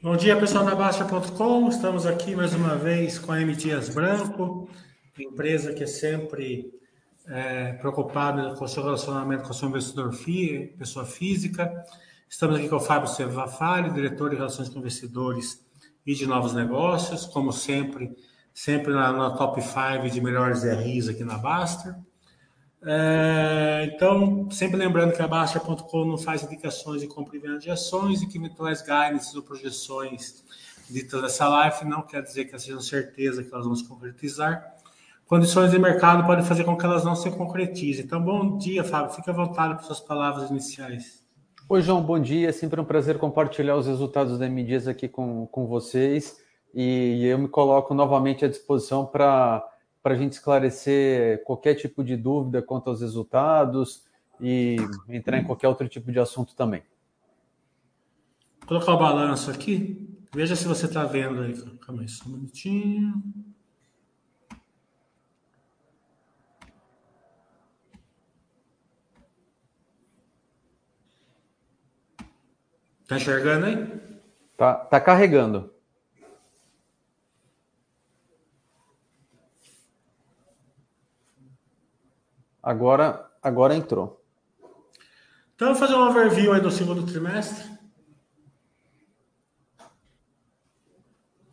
Bom dia, pessoal da Baixa.com. Estamos aqui mais uma vez com a M. Dias Branco, empresa que é sempre é, preocupada com o seu relacionamento com o seu investidor, pessoa física. Estamos aqui com o Fábio Silva Falho, diretor de Relações com Investidores e de Novos Negócios, como sempre, sempre na, na top 5 de melhores RIs aqui na Baster. É, então, sempre lembrando que a Baixa.com não faz indicações de compra e venda de ações e que eventuais guidance ou projeções ditas dessa live não quer dizer que sejam certeza que elas vão se concretizar. Condições de mercado podem fazer com que elas não se concretizem. Então, bom dia, Fábio. Fique à vontade para suas palavras iniciais. Oi, João, bom dia. É sempre um prazer compartilhar os resultados da M aqui com, com vocês. E eu me coloco novamente à disposição para para a gente esclarecer qualquer tipo de dúvida quanto aos resultados e entrar em qualquer outro tipo de assunto também. Vou colocar o balanço aqui. Veja se você está vendo aí. Calma aí, só um minutinho. Tá enxergando aí? Tá, tá carregando. Agora, agora entrou. Então, vamos fazer um overview aí do segundo trimestre.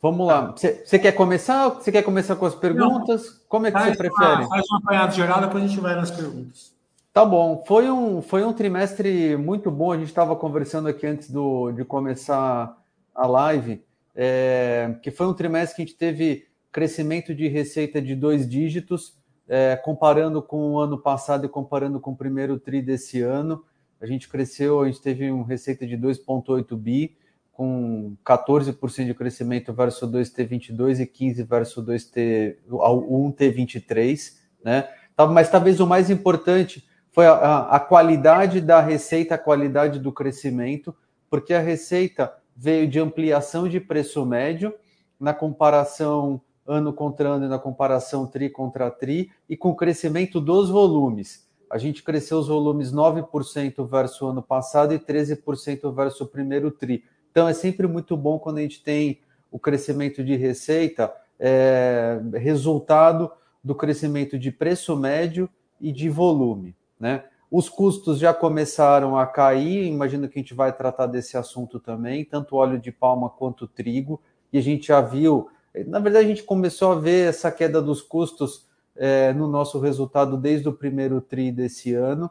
Vamos lá. Você quer começar? Você quer começar com as perguntas? Não, Como é que você prefere? Uma, faz um apanhado geral, depois a gente vai nas perguntas. Tá bom. Foi um, foi um trimestre muito bom. A gente estava conversando aqui antes do, de começar a live, é, que foi um trimestre que a gente teve crescimento de receita de dois dígitos é, comparando com o ano passado e comparando com o primeiro TRI desse ano, a gente cresceu, a gente teve uma receita de 2,8 bi, com 14% de crescimento versus 2T22 e 15% versus 2T, 1T23, né? Tá, mas talvez o mais importante foi a, a qualidade da receita, a qualidade do crescimento, porque a receita veio de ampliação de preço médio na comparação ano contra ano na comparação tri contra tri e com o crescimento dos volumes. A gente cresceu os volumes 9% versus o ano passado e 13% versus o primeiro tri. Então é sempre muito bom quando a gente tem o crescimento de receita, é, resultado do crescimento de preço médio e de volume. Né? Os custos já começaram a cair, imagino que a gente vai tratar desse assunto também, tanto óleo de palma quanto trigo, e a gente já viu na verdade, a gente começou a ver essa queda dos custos é, no nosso resultado desde o primeiro TRI desse ano,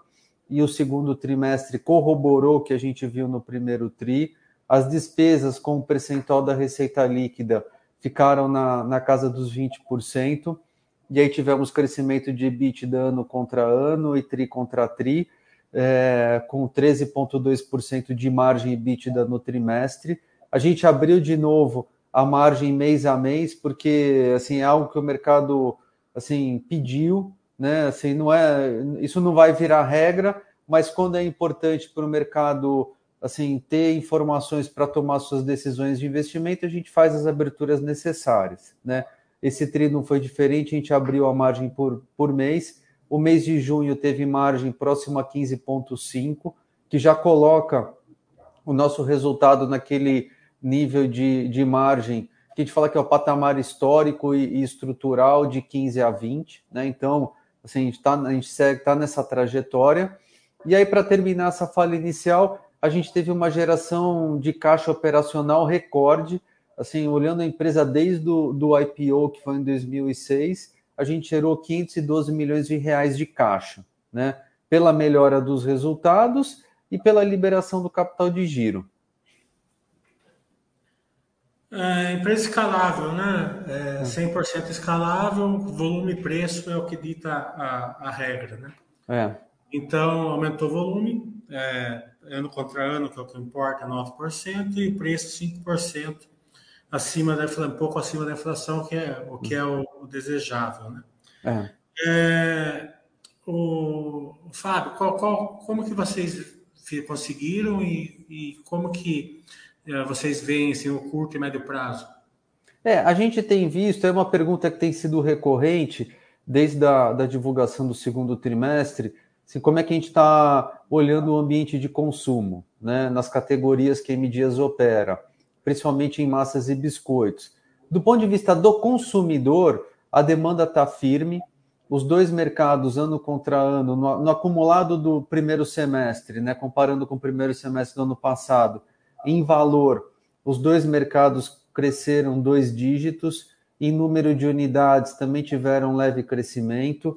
e o segundo trimestre corroborou o que a gente viu no primeiro TRI. As despesas com o percentual da receita líquida ficaram na, na casa dos 20%, e aí tivemos crescimento de EBITDA ano contra ano e TRI contra TRI, é, com 13,2% de margem EBITDA no trimestre. A gente abriu de novo a margem mês a mês, porque assim é algo que o mercado assim pediu, né? Assim não é, isso não vai virar regra, mas quando é importante para o mercado assim ter informações para tomar suas decisões de investimento, a gente faz as aberturas necessárias, né? Esse tri não foi diferente, a gente abriu a margem por, por mês. O mês de junho teve margem próxima a 15,5, que já coloca o nosso resultado naquele nível de, de margem, que a gente fala que é o patamar histórico e, e estrutural de 15 a 20, né? Então, assim, a gente está a gente segue, tá nessa trajetória. E aí, para terminar essa fala inicial, a gente teve uma geração de caixa operacional recorde, assim, olhando a empresa desde o do IPO, que foi em 2006, a gente gerou 512 milhões de reais de caixa, né? Pela melhora dos resultados e pela liberação do capital de giro. É, empresa escalável, né? É 100% escalável, volume e preço é o que dita a, a regra, né? É. Então, aumentou o volume, é, ano contra ano, que é o que importa, 9%, e preço 5% acima da um pouco acima da inflação, que é o que é o, o desejável, né? É. é o, o Fábio, qual, qual, como que vocês conseguiram e, e como que vocês veem assim, o curto e médio prazo? É, a gente tem visto, é uma pergunta que tem sido recorrente desde a da divulgação do segundo trimestre, assim, como é que a gente está olhando o ambiente de consumo, né, nas categorias que a M Dias opera. principalmente em massas e biscoitos. Do ponto de vista do consumidor, a demanda está firme. Os dois mercados, ano contra ano, no, no, acumulado do primeiro semestre, né, comparando com o primeiro semestre do ano passado, em valor, os dois mercados cresceram dois dígitos. Em número de unidades, também tiveram um leve crescimento,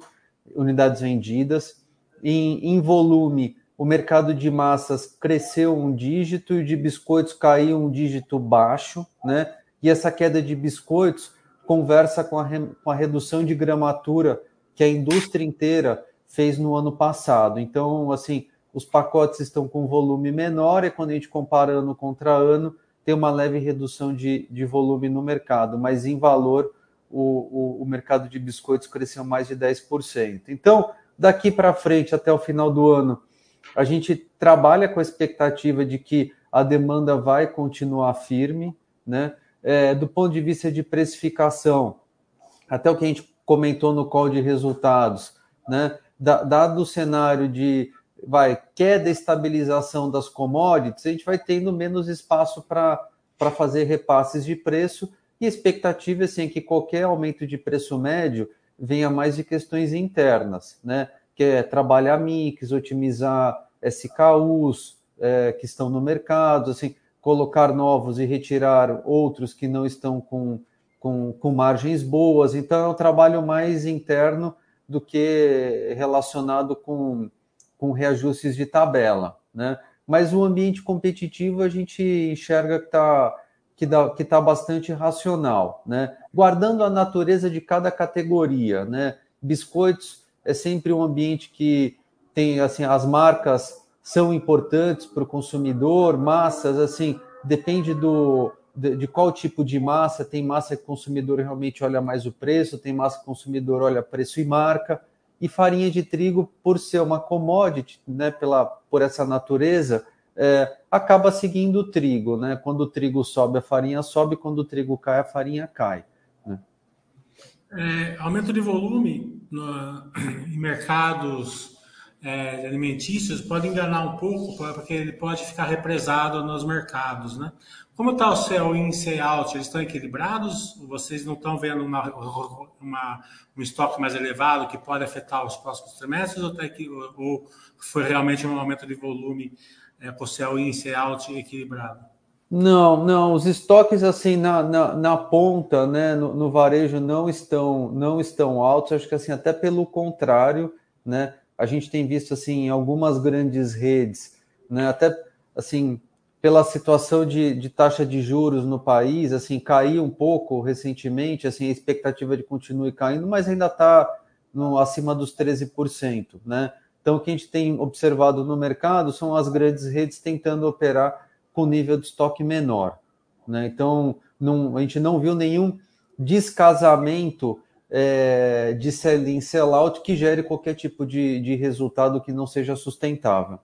unidades vendidas. Em, em volume, o mercado de massas cresceu um dígito e de biscoitos caiu um dígito baixo, né? E essa queda de biscoitos conversa com a, re, com a redução de gramatura que a indústria inteira fez no ano passado. Então, assim, os pacotes estão com volume menor e quando a gente compara ano contra ano, tem uma leve redução de, de volume no mercado, mas em valor o, o, o mercado de biscoitos cresceu mais de 10%. Então, daqui para frente, até o final do ano, a gente trabalha com a expectativa de que a demanda vai continuar firme, né? É, do ponto de vista de precificação, até o que a gente comentou no call de resultados, né? Dado o cenário de vai queda estabilização das commodities, a gente vai tendo menos espaço para fazer repasses de preço e expectativa assim, é que qualquer aumento de preço médio venha mais de questões internas, né? que é trabalhar mix, otimizar SKUs é, que estão no mercado, assim, colocar novos e retirar outros que não estão com, com, com margens boas. Então, é um trabalho mais interno do que relacionado com, com reajustes de tabela. Né? Mas o ambiente competitivo a gente enxerga que está que que está bastante racional, né? Guardando a natureza de cada categoria, né? Biscoitos é sempre um ambiente que tem assim as marcas são importantes para o consumidor, massas assim depende do de, de, qual tipo de massa. Tem massa que o consumidor realmente olha mais o preço, tem massa que o consumidor olha preço e marca. E farinha de trigo, por ser uma commodity, né, pela, por essa natureza, é, acaba seguindo o trigo, né? Quando o trigo sobe, a farinha sobe, quando o trigo cai, a farinha cai. Né? É, aumento de volume no, em mercados é, alimentícios pode enganar um pouco, porque ele pode ficar represado nos mercados, né? Como está o seu in e out? Eles estão equilibrados? Vocês não estão vendo uma, uma, um estoque mais elevado que pode afetar os próximos trimestres ou, tá aqui, ou foi realmente um aumento de volume é, ser o índice alto e equilibrado? Não, não, os estoques assim na, na, na ponta, né, no, no, varejo não estão não estão altos, acho que assim até pelo contrário, né, a gente tem visto assim algumas grandes redes, né, até assim pela situação de, de taxa de juros no país, assim caiu um pouco recentemente, assim a expectativa de continue caindo, mas ainda está acima dos 13%, né? Então, o que a gente tem observado no mercado são as grandes redes tentando operar com nível de estoque menor. Né? Então, não, a gente não viu nenhum descasamento é, de sell-in, sell-out que gere qualquer tipo de, de resultado que não seja sustentável.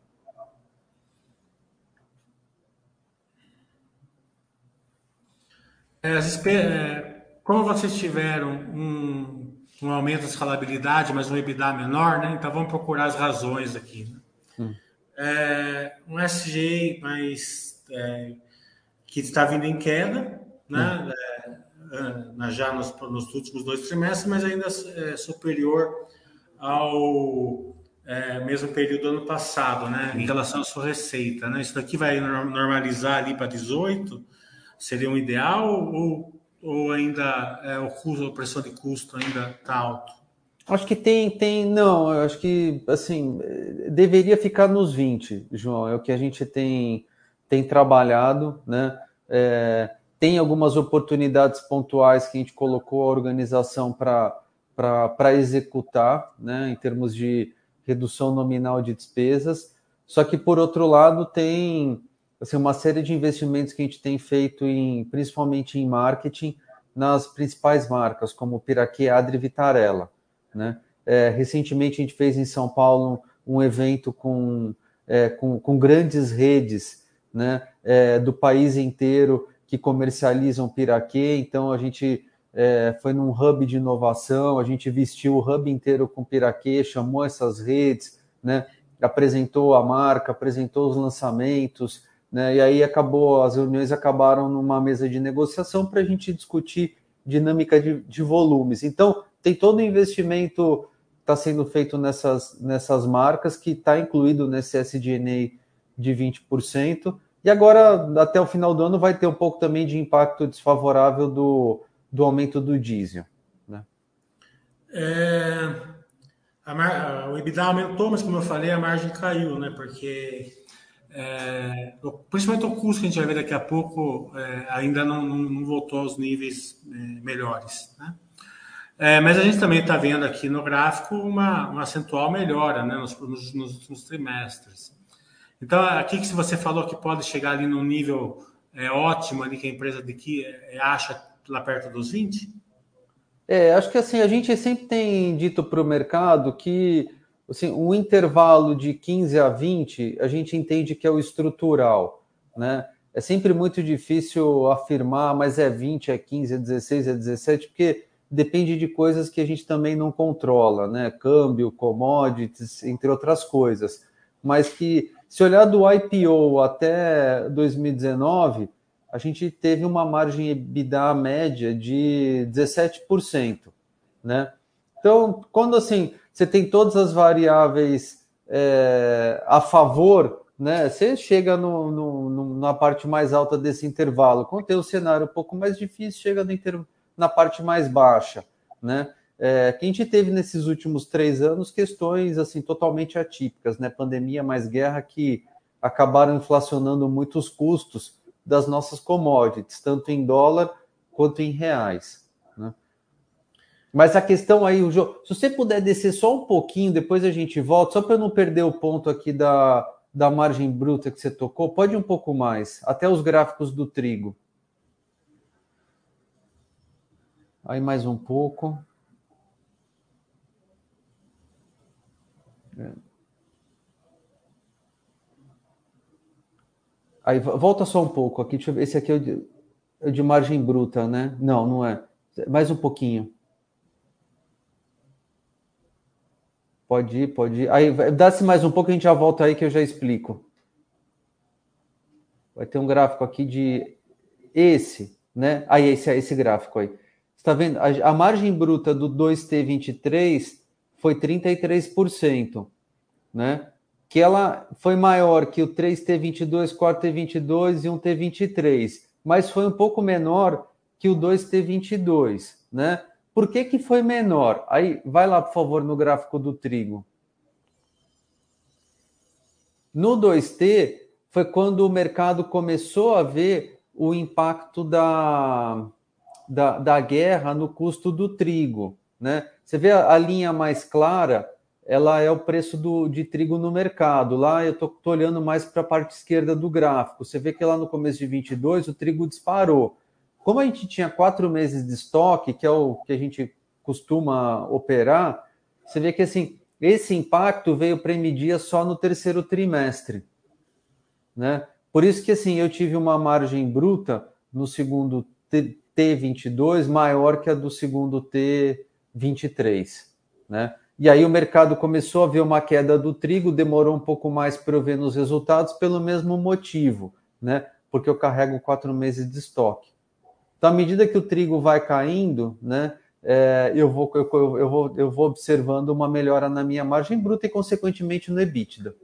É, é como vocês tiveram um um aumento da escalabilidade, mas um EBITDA menor, né? Então vamos procurar as razões aqui. Né? Hum. É, um SG mas, é, que está vindo em queda, né? Hum. É já nos, nos, últimos dois trimestres, mas ainda é superior ao é, mesmo período do ano passado, né? Em relação à sua receita, né? Isso daqui vai normalizar ali para 18, seria um ideal ou ou ainda é, o custo, a pressão de custo ainda está alto? Acho que tem, tem, não, acho que assim deveria ficar nos 20, João, é o que a gente tem, tem trabalhado, né? É, tem algumas oportunidades pontuais que a gente colocou a organização para executar, né, em termos de redução nominal de despesas. Só que, por outro lado, tem assim, uma série de investimentos que a gente tem feito em, principalmente em marketing, nas principais marcas, como Piraquê, Adri e Vitarella. Né? É, recentemente a gente fez em São Paulo um, evento com, é, com, com, grandes redes né, é, do país inteiro que comercializam Piraquê, então a gente é, foi num hub de inovação, a gente vestiu o hub inteiro com Piraquê, chamou essas redes, né, apresentou a marca, apresentou os lançamentos, né? E aí acabou, as reuniões acabaram numa mesa de negociação para a gente discutir dinâmica de, de volumes. Então, tem todo o investimento está sendo feito nessas, nessas marcas, que está incluído nesse SDNA de 20%. E agora, até o final do ano, vai ter um pouco também de impacto desfavorável do, do aumento do diesel. Né? É, a, o EBITDA aumentou, mas como eu falei, a margem caiu, né? Porque é, principalmente o custo que a gente vai ver daqui a pouco é, ainda não, não, não, voltou aos níveis é, melhores, né? É, mas a gente também está vendo aqui no gráfico uma, uma acentual melhora né, nos, nos, nos, trimestres. Então, aqui que você falou que pode chegar ali num nível é, ótimo ali que a empresa de que é, acha lá perto dos 20? É, acho que assim, a gente sempre tem dito para o mercado que assim, o intervalo de 15 a 20 a gente entende que é o estrutural, né? É sempre muito difícil afirmar, mas é 20, é 15, é 16, é 17, porque depende de coisas que a gente também não controla, né? Câmbio, commodities, entre outras coisas. Mas que, se olhar do IPO até 2019, a gente teve uma margem EBITDA média de 17%, né? Então, quando assim você tem todas as variáveis é, a favor, né? Você chega no, no, na parte mais alta desse intervalo. Quando tem o cenário um pouco mais difícil, chega no na parte mais baixa, né? É, que a gente teve nesses últimos três anos questões assim totalmente atípicas, né? Pandemia mais guerra que acabaram inflacionando muitos custos das nossas commodities, tanto em dólar quanto em reais. Né? Mas a questão aí, o jogo, se você puder descer só um pouquinho, depois a gente volta, só para eu não perder o ponto aqui da, da margem bruta que você tocou, pode um pouco mais, até os gráficos do trigo. Aí mais um pouco. Aí volta só um pouco aqui. Deixa eu ver. Esse aqui é de, é de margem bruta, né? Não, não é. Mais um pouquinho. Pode ir, pode ir. Aí dá-se mais um pouco, a gente já volta aí que eu já explico. Vai ter um gráfico aqui de esse, né? Aí esse, esse gráfico aí está vendo? A, a, margem bruta do 2T23 foi 33%, né? Que ela foi maior que o 3T22, 4T22 e 1T23, mas foi um pouco menor que o 2T22, né? Por que, que foi menor? Aí, vai lá, por favor, no gráfico do trigo. No 2T, foi quando o mercado começou a ver o impacto da, da, da guerra no custo do trigo. Né? Você vê a, a linha mais clara, ela é o preço do, de trigo no mercado. Lá eu estou olhando mais para a parte esquerda do gráfico. Você vê que lá no começo de 22 o trigo disparou. Como a gente tinha quatro meses de estoque, que é o que a gente costuma operar, você vê que assim esse impacto veio para medir só no terceiro trimestre, né? Por isso que assim eu tive uma margem bruta no segundo T22 maior que a do segundo T23, né? E aí o mercado começou a ver uma queda do trigo, demorou um pouco mais para eu ver nos resultados pelo mesmo motivo, né? Porque eu carrego quatro meses de estoque. Então, à medida que o trigo vai caindo, né? É, eu, vou, eu, eu, vou, eu vou observando uma melhora na minha margem bruta e, consequentemente, no EBITDA.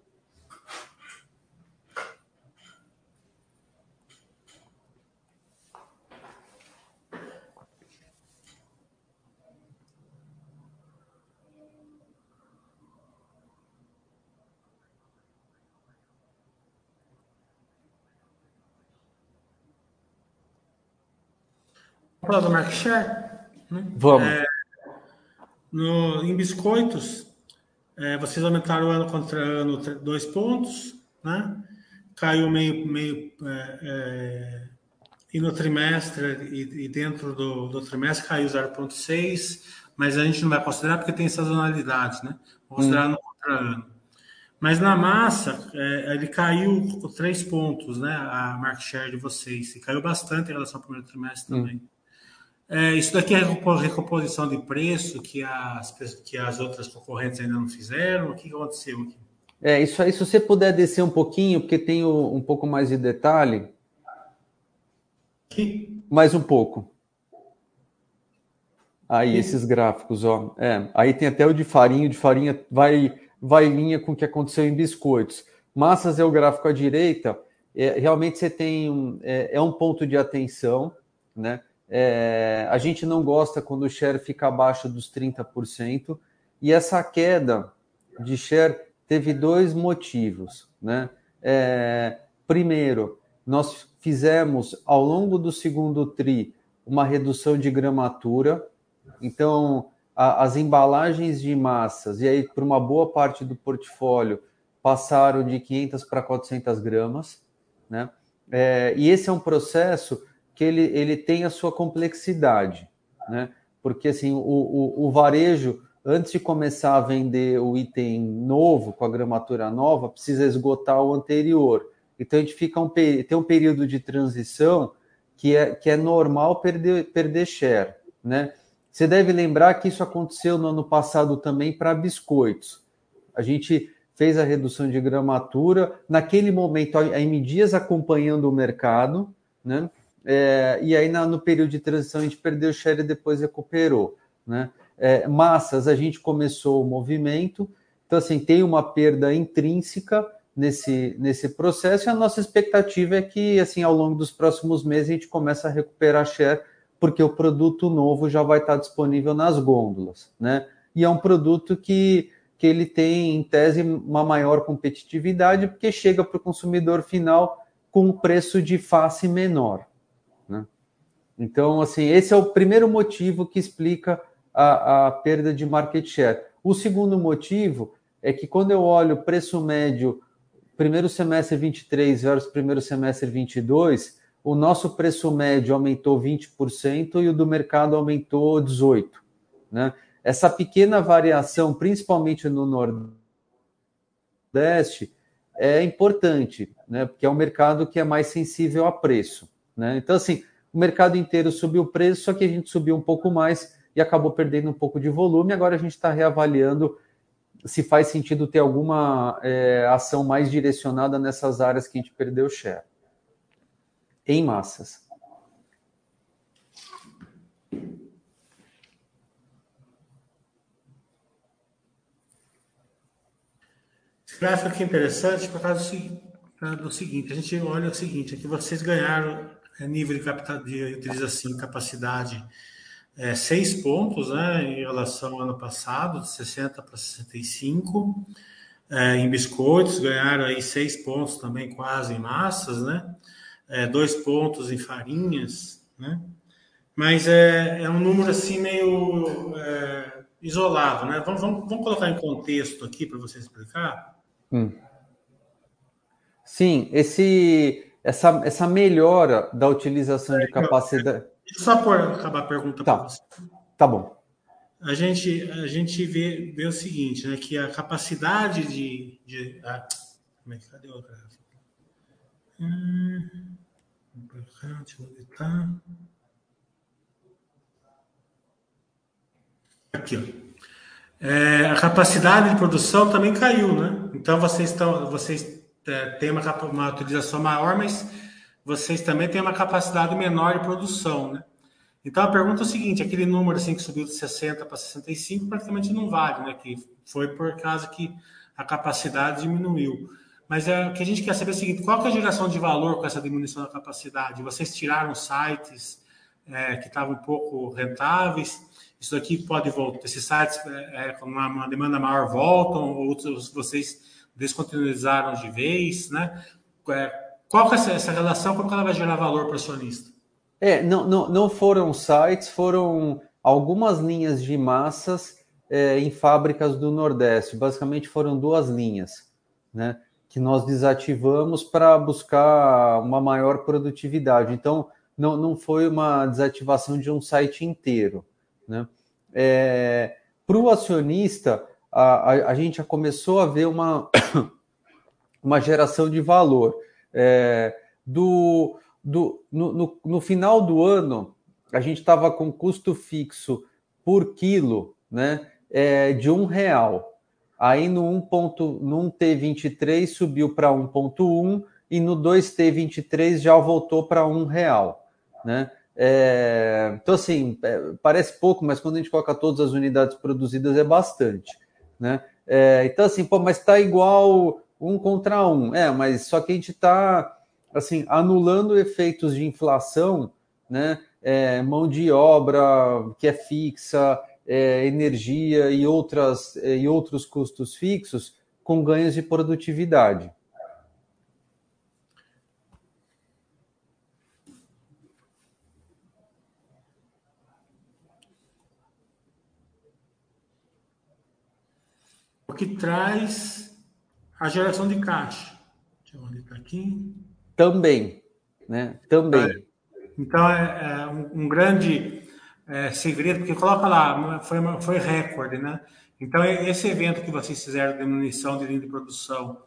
Falar do market share? Né? Vamos. É, no, em biscoitos, é, vocês aumentaram ano contra ano dois pontos, né? Caiu meio, meio é, é e no trimestre e, e dentro do, do, trimestre caiu 0,6, mas a gente não vai considerar porque tem sazonalidades, né? Vou considerar hum. no contra ano. Mas na massa, é, ele caiu três pontos, né? A market share de vocês. E caiu bastante em relação ao primeiro trimestre hum. também. Hum. É, isso daqui é recomposição de preço que as, que as outras concorrentes ainda não fizeram? O que aconteceu aqui? É, isso aí, se você puder descer um pouquinho, porque tem um pouco mais de detalhe. Aqui. Mais um pouco. Aí, esses gráficos, ó. É, aí tem até o de farinha, o de farinha vai, vai em linha com o que aconteceu em biscoitos. Massas é o gráfico à direita. É, realmente você tem um, é, é um ponto de atenção, né? É, a gente não gosta quando o share fica abaixo dos 30%, e essa queda de share teve dois motivos. Né? É, primeiro, nós fizemos ao longo do segundo TRI uma redução de gramatura, então a, as embalagens de massas, e aí para uma boa parte do portfólio, passaram de 500 para 400 gramas. Né? É, e esse é um processo que ele, ele tem a sua complexidade, né? porque assim, o, o, o varejo antes de começar a vender o item novo, com a gramatura nova, precisa esgotar o anterior. Então a gente fica um, tem um período de transição que é, que é normal perder, perder share. Né? Você deve lembrar que isso aconteceu no ano passado também para biscoitos. A gente fez a redução de gramatura, naquele momento a M Dias acompanhando o mercado, né? É, e aí na, no período de transição a gente perdeu share e depois recuperou. Né? é, massas, a gente começou o movimento, então, assim, tem uma perda intrínseca nesse, nesse processo, e a nossa expectativa é que, assim, ao longo dos próximos meses, a gente comece a recuperar share, porque o produto novo já vai estar disponível nas gôndolas, né? E é um produto que, que ele tem, em tese, uma maior competitividade, porque chega para o consumidor final com um preço de face menor. Então, assim, esse é o primeiro motivo que explica a, a perda de market share. O segundo motivo é que quando eu olho o preço médio primeiro semestre 23 versus primeiro semestre 22, o nosso preço médio aumentou 20% e o do mercado aumentou 18%. Né? Essa pequena variação, principalmente no Nordeste, é importante, né? porque é um mercado que é mais sensível a preço. Né? Então, assim, o mercado inteiro subiu o preço, só que a gente subiu um pouco mais e acabou perdendo um pouco de volume. Agora a gente está reavaliando se faz sentido ter alguma é, ação mais direcionada nessas áreas que a gente perdeu share. Em massas. Esse gráfico aqui é interessante por causa do seguinte, a gente olha o seguinte, aqui vocês ganharam é, nível de, de utilização, capacidade é, seis pontos né, em relação ao ano passado, de 60 para 65. É, em biscoitos, ganharam aí seis pontos também quase em massas, né? É, dois pontos em farinhas, né? Mas é, é um número assim meio é, isolado, né? Vamos, vamos, vamos, colocar em contexto aqui para você explicar. Hum. Sim, esse, essa, essa melhora da utilização de então, capacidade. Só por acabar a pergunta tá. para você. Tá bom. A gente, a gente vê, vê o seguinte, né? Que a capacidade de. de ah, como é que cadê o gráfico? Hum, deixa eu editar. Aqui, ó. É, a capacidade de produção também caiu, né? Então vocês estão, vocês é, têm uma, uma utilização maior, mas vocês também têm uma capacidade menor de produção, né? Então a pergunta é o seguinte: aquele número assim que subiu de 60 para 65 praticamente não vale, né? Que foi por causa que a capacidade diminuiu. Mas é, o que a gente quer saber é o seguinte: qual é a geração de valor com essa diminuição da capacidade? Vocês tiraram sites é, que estavam um pouco rentáveis? Isso aqui pode voltar. Esses sites é, é com uma, uma, demanda maior voltam, ou outros vocês descontinuizaram de vez, né? É, qual que é essa, relação? Como ela vai gerar valor para o acionista? É, não, não, não foram sites, foram algumas linhas de massas é, em fábricas do Nordeste. Basicamente foram duas linhas, né? Que nós desativamos para buscar uma maior produtividade. Então, não, não foi uma desativação de um site inteiro, né? É, para o acionista, a, a, a gente já começou a ver uma, uma geração de valor. É, do, do, no, no, no, final do ano, a gente estava com custo fixo por quilo né, é, de um real. Aí no 1. no T23 subiu para 1,1 e no 2T23 já voltou para um real, né? É, então, assim, é, parece pouco, mas quando a gente coloca todas as unidades produzidas é bastante, né? É, então, assim, pô, mas está igual um contra um. É, mas só que a gente está, assim, anulando efeitos de inflação, né? É, mão de obra que é fixa, é, energia e, outras, é, e outros custos fixos com ganhos de produtividade. O que traz a geração de caixa. Deixa eu olhar aqui. Também, né? Também. É, então é, é um, um, grande é, segredo, porque coloca lá, foi, foi recorde, né? Então, esse evento que vocês fizeram de diminuição de linha de produção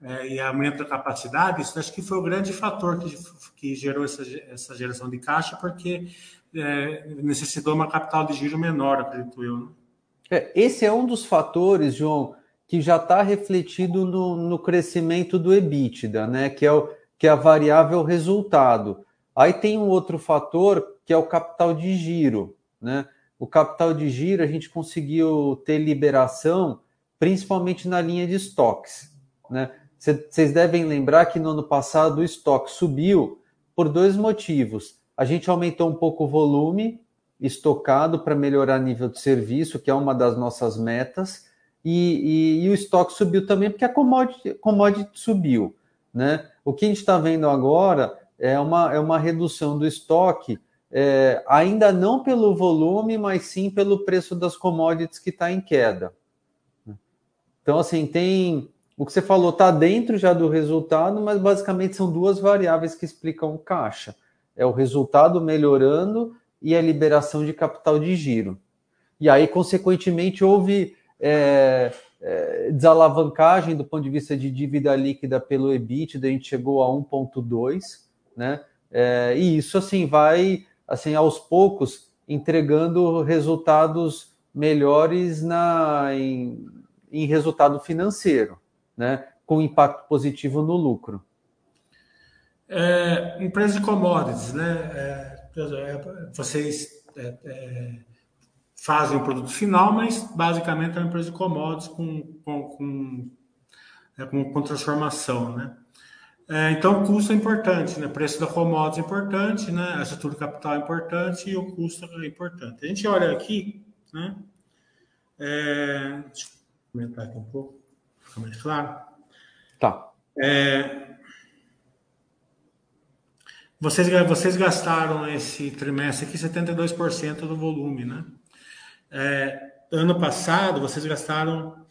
é, e aumento da capacidade, isso acho que foi o grande fator que, que gerou essa, essa geração de caixa, porque é, necessitou uma capital de giro menor, acredito eu. Né? É, esse é um dos fatores, João, que já está refletido no, no, crescimento do EBITDA, né? Que é, o, que é a variável resultado. Aí tem um outro fator que é o capital de giro, né? O capital de giro a gente conseguiu ter liberação, principalmente na linha de estoques, né? Vocês devem lembrar que no ano passado o estoque subiu por dois motivos. A gente aumentou um pouco o volume estocado para melhorar nível de serviço, que é uma das nossas metas, e, e, e o estoque subiu também porque a commodity, commodity subiu. Né? O que a gente está vendo agora é uma, é uma redução do estoque, é, ainda não pelo volume, mas sim pelo preço das commodities que está em queda. Então, assim, tem. O que você falou está dentro já do resultado, mas basicamente são duas variáveis que explicam o caixa. É o resultado melhorando e a liberação de capital de giro. E aí, consequentemente, houve é, é, desalavancagem do ponto de vista de dívida líquida pelo EBITDA, a gente chegou a 1,2, né? É, e isso assim vai assim aos poucos entregando resultados melhores na em, em resultado financeiro, né? Com impacto positivo no lucro. É, empresa de commodities, né? É, vocês é, é, fazem o produto final, mas basicamente é uma empresa de commodities com, com, com, é, com, com transformação, né? É, então, o custo é importante, né? O preço da commodities é importante, né? A estrutura de capital é importante e o custo é importante. A gente olha aqui, né? É, deixa eu comentar aqui um pouco, ficar mais claro. Tá. É, vocês, vocês gastaram esse trimestre aqui 72% do volume, né? É, ano passado, vocês gastaram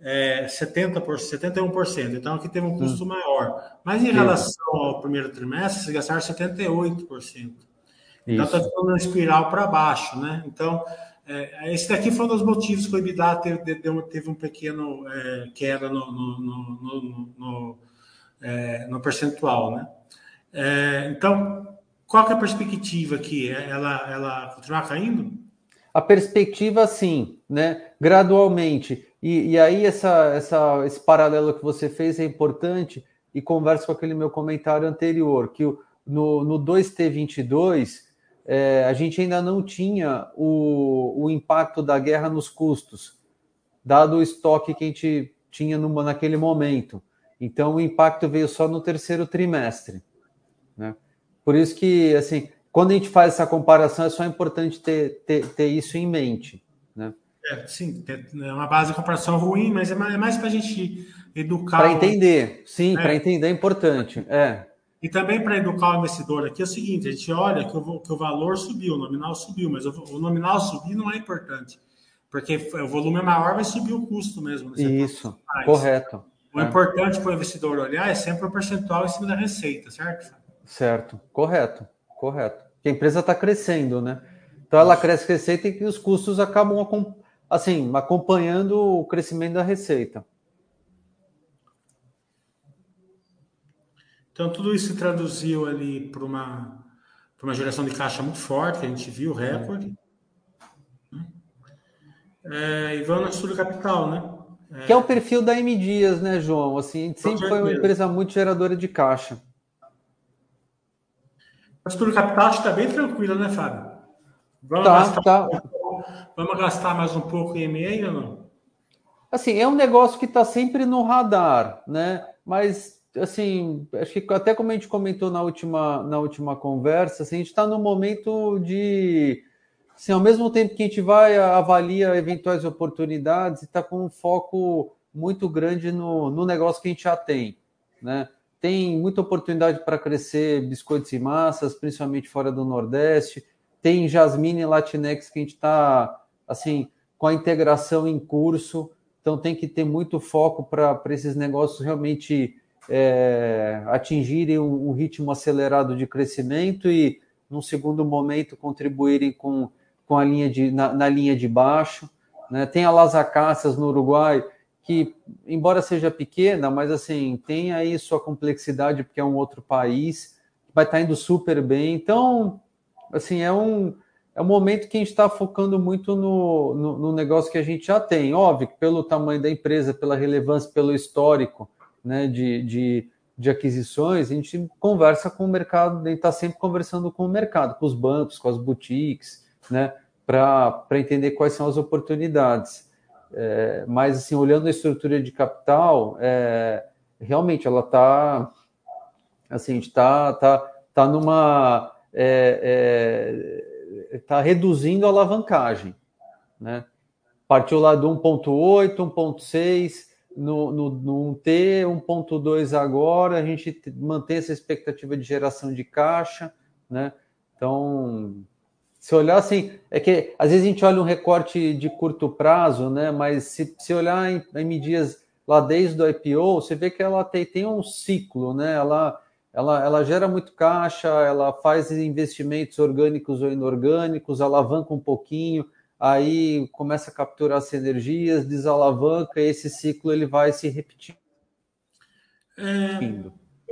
é, 70%, 71%. Então, aqui teve um custo hum. maior. Mas em Sim. relação ao primeiro trimestre, vocês gastaram 78%. Então, está ficando uma espiral para baixo, né? Então, é, esse daqui foi um dos motivos que o EBITDA teve, teve um pequeno é, queda no, no, no, no, é, no percentual, né? É, então, qual é a perspectiva aqui? É, ela, ela continuar caindo? A perspectiva, sim, né? gradualmente. E, e aí, essa, essa, esse paralelo que você fez é importante e conversa com aquele meu comentário anterior, que no, no 2T22, é, a gente ainda não tinha o, o impacto da guerra nos custos, dado o estoque que a gente tinha no, naquele momento. Então, o impacto veio só no terceiro trimestre. Né? Por isso que, assim, quando a gente faz essa comparação, é só importante ter, ter, ter isso em mente. Né? É, sim, é uma base de comparação ruim, mas é mais, é mais para a gente educar. Para entender, sim, é. para entender é importante. É. E também para educar o investidor aqui é o seguinte: a gente olha que o, que o valor subiu, o nominal subiu, mas o, o nominal subir não é importante, porque o volume é maior, vai subir o custo mesmo. Né? Isso, correto. O é. importante para o investidor olhar é sempre o percentual em cima da receita, certo? Certo, correto, correto. Porque a empresa está crescendo, né? Então ela cresce receita e os custos acabam assim acompanhando o crescimento da receita. Então tudo isso se traduziu ali para uma, uma geração de caixa muito forte, que a gente viu, recorde. É, e vamos no estudo capital, né? Que é o perfil da M Dias, né, João? Assim, a gente sempre foi uma empresa muito geradora de caixa. A estrutura capital está bem tranquila, né, Fábio? Vamos, tá, gastar, tá. vamos gastar mais um pouco em MA ou não? Assim, é um negócio que está sempre no radar, né? Mas, assim, acho que até como a gente comentou na última, na última conversa, assim, a gente está no momento de. Assim, ao mesmo tempo que a gente vai avalia eventuais oportunidades, está com um foco muito grande no, no negócio que a gente já tem, né? Tem muita oportunidade para crescer biscoitos e massas, principalmente fora do Nordeste. Tem Jasmine e Latinex que a gente está assim com a integração em curso, então tem que ter muito foco para esses negócios realmente é, atingirem um, um, ritmo acelerado de crescimento e, num segundo momento, contribuírem com, com a linha de, na, na linha de baixo. Né? Tem a Las Acacias no Uruguai, que, embora seja pequena, mas assim, tem aí sua complexidade, porque é um outro país, vai estar tá indo super bem. Então, assim, é um, é um momento que a gente está focando muito no, no, no, negócio que a gente já tem. Óbvio pelo tamanho da empresa, pela relevância, pelo histórico né, de, de, de aquisições, a gente conversa com o mercado, a gente está sempre conversando com o mercado, com os bancos, com as boutiques, né, para entender quais são as oportunidades. É, mas, assim, olhando a estrutura de capital, é, realmente ela está, assim, está tá, tá numa... É, é, tá reduzindo a alavancagem, né? Partiu lá do 1.8, 1.6, no, no, no 1T, 1.2 agora, a gente mantém essa expectativa de geração de caixa, né? Então, se olhar assim, é que às vezes a gente olha um recorte de curto prazo, né? Mas se, se olhar em, em medidas lá desde o IPO, você vê que ela tem, tem um ciclo, né? Ela, ela, ela gera muito caixa, ela faz investimentos orgânicos ou inorgânicos, alavanca um pouquinho, aí começa a capturar as energias, desalavanca, e esse ciclo ele vai se repetindo. É,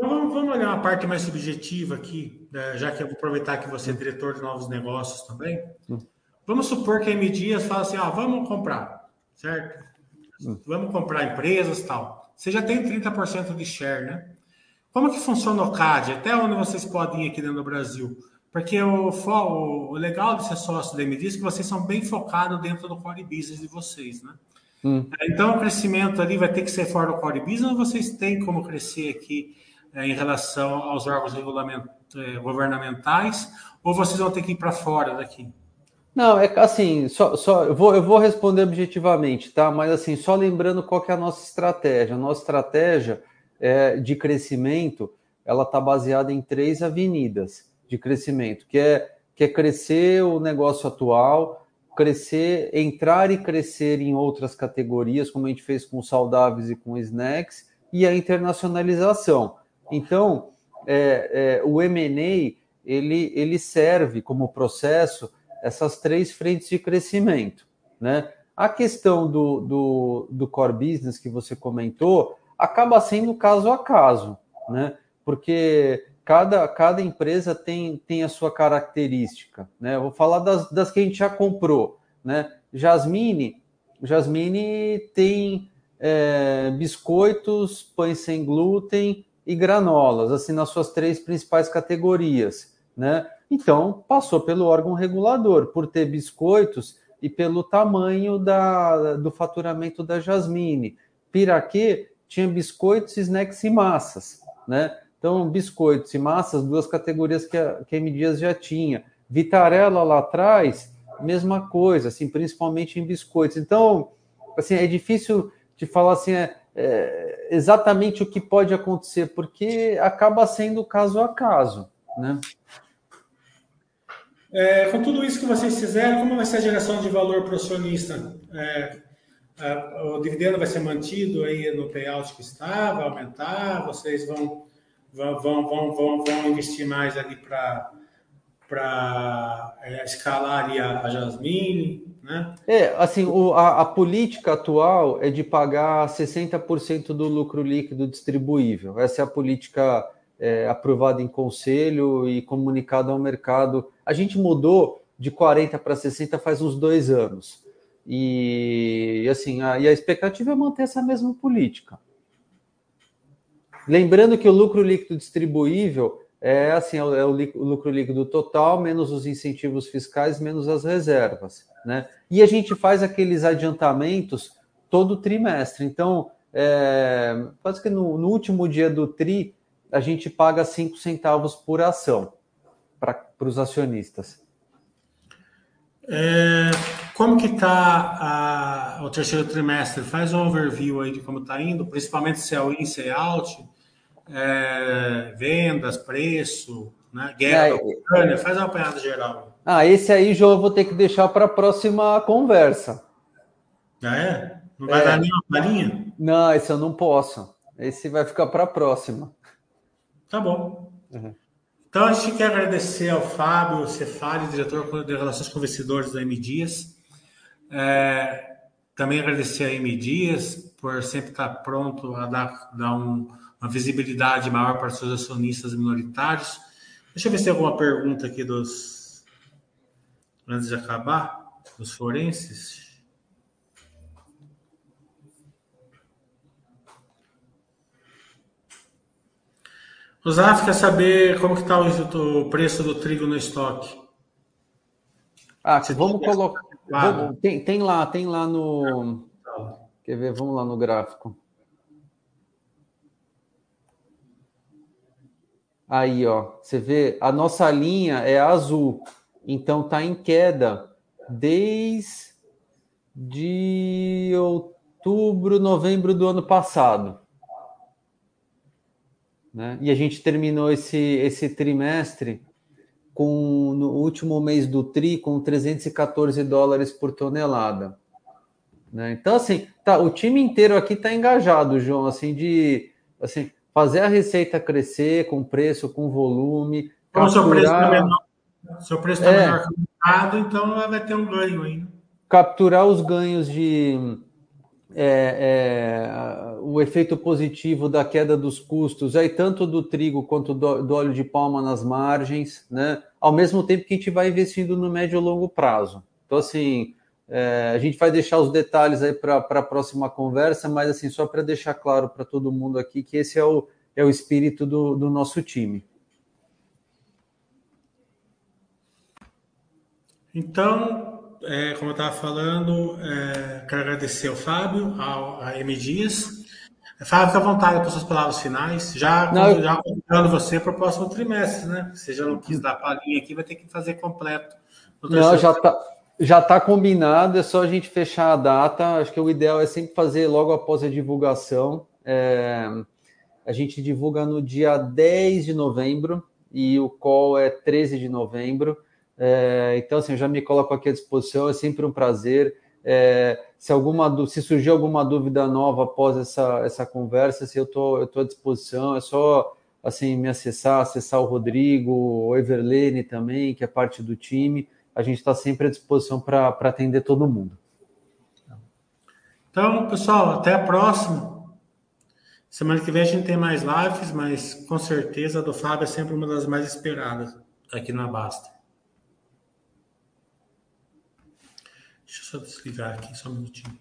Vamos, vamos olhar uma parte mais subjetiva aqui, né, já que eu vou aproveitar que você é diretor de novos negócios também. Hum. Vamos supor que a M Dias fala assim: ah, vamos comprar, certo? Hum. Vamos comprar empresas tal. Você já tem 30% de share, né? Como que funciona o CAD? Até onde vocês podem ir aqui dentro do Brasil? Porque o, o, legal de ser sócio da MDIS é que vocês são bem focados dentro do core business de vocês, né? Hum. Então, o crescimento ali vai ter que ser fora do core business ou vocês têm como crescer aqui em relação aos órgãos é, governamentais, ou vocês vão ter que ir para fora daqui? Não, é assim, só, só eu, vou, eu vou responder objetivamente, tá? Mas assim, só lembrando qual que é a nossa estratégia. A nossa estratégia é, de crescimento, ela está baseada em três avenidas de crescimento, que é, que é crescer o negócio atual, crescer, entrar e crescer em outras categorias, como a gente fez com saudáveis e com snacks, e a internacionalização. Então, é, é, o M&A ele, ele serve como processo essas três frentes de crescimento, né? A questão do, do, do core business que você comentou acaba sendo caso a caso, né? Porque cada, cada empresa tem, tem a sua característica, né? Vou falar das, das que a gente já comprou, né? Jasmine, Jasmine tem é, biscoitos, pães sem glúten, e granolas, assim, nas suas três principais categorias, né? Então, passou pelo órgão regulador, por ter biscoitos e pelo tamanho da, do faturamento da Jasmine. Piraquê tinha biscoitos, snacks e massas, né? Então, biscoitos e massas, duas categorias que a, que a M. Dias já tinha. Vitarella lá atrás, mesma coisa, assim, principalmente em biscoitos. Então, assim, é difícil de falar assim, é, é, exatamente o que pode acontecer, porque acaba sendo caso a caso, né? É, com tudo isso que vocês fizeram, como vai ser a geração de valor para o acionista? É, é, o dividendo vai ser mantido aí no payout que está, vai aumentar? Vocês vão, vão, vão, vão, vão, investir mais ali para para é, escalar a, a Jasmine, né? É, assim, o, a, a, política atual é de pagar 60% do lucro líquido distribuível. Essa é a política é, aprovada em conselho e comunicada ao mercado. A gente mudou de 40 para 60 faz uns dois anos. E assim, a, e a expectativa é manter essa mesma política. Lembrando que o lucro líquido distribuível é assim, é o, é o lucro líquido total menos os incentivos fiscais menos as reservas, né? E a gente faz aqueles adiantamentos todo trimestre. Então, é, quase que no, no último dia do tri a gente paga cinco centavos por ação para os acionistas. É, como que está o terceiro trimestre? Faz um overview aí de como está indo, principalmente se é o in, se é out, é, vendas, preço, né? guerra é, Ucrânia, faz uma apanhada geral. Ah, esse aí, João, eu vou ter que deixar para a próxima conversa. Ah, é? Não vai é. dar nenhuma palhinha? Não, esse eu não posso. Esse vai ficar para a próxima. Tá bom. Uhum. Então, a gente quer agradecer ao Fábio Cefali, diretor de Relações com Investidores da M Dias. É, também agradecer a M Dias por sempre estar pronto a dar, dar um, uma visibilidade maior para seus acionistas minoritários. Deixa eu ver se tem alguma pergunta aqui dos. Antes de acabar, dos forenses. O Zaf quer saber como que está o, preço do trigo no estoque. Ah, Você vamos colocar. Tem, tem lá, tem lá no. Quer ver? Vamos lá no gráfico. Aí, ó, você vê, a nossa linha é azul, então tá em queda desde outubro, novembro do ano passado. Né? E a gente terminou esse, esse trimestre com no último mês do TRI com 314 dólares por tonelada. Né? Então, assim, tá, o time inteiro aqui está engajado, João, assim, de assim, fazer a receita crescer com preço, com volume. Como capturar... seu preço está menor, seu preço tá é, menor que o mercado, então vai ter um ganho ainda. Capturar os ganhos de é, é, o efeito positivo da queda dos custos, aí tanto do trigo quanto do, do, óleo de palma nas margens, né? Ao mesmo tempo que a gente vai investindo no médio e longo prazo. Então, assim, é, a gente vai deixar os detalhes aí para a próxima conversa, mas assim, só para deixar claro para todo mundo aqui que esse é o, é o espírito do, do nosso time. Então, é, como eu estava falando, é, quero agradecer ao Fábio, ao, a M. Dias. Fábio, fica à vontade para suas palavras finais. Já, não, já convidando você para o próximo trimestre, né? Você já não quis dar palhinha aqui, vai ter que fazer completo. Não, já está já tá combinado, é só a gente fechar a data. Acho que o ideal é sempre fazer logo após a divulgação. É, a gente divulga no dia 10 de novembro e o call é 13 de novembro. É, então, assim, eu já me coloco aqui à disposição, é sempre um prazer. É, se alguma se surgir alguma dúvida nova após essa, essa conversa, se eu tô, eu tô à disposição, é só assim me acessar, acessar o Rodrigo, o Everlene também, que é parte do time. A gente está sempre à disposição para atender todo mundo. Então, pessoal, até a próxima. Semana que vem a gente tem mais lives, mas com certeza a do Fábio é sempre uma das mais esperadas aqui na Basta. Deixa eu só desligar aqui, só um minutinho.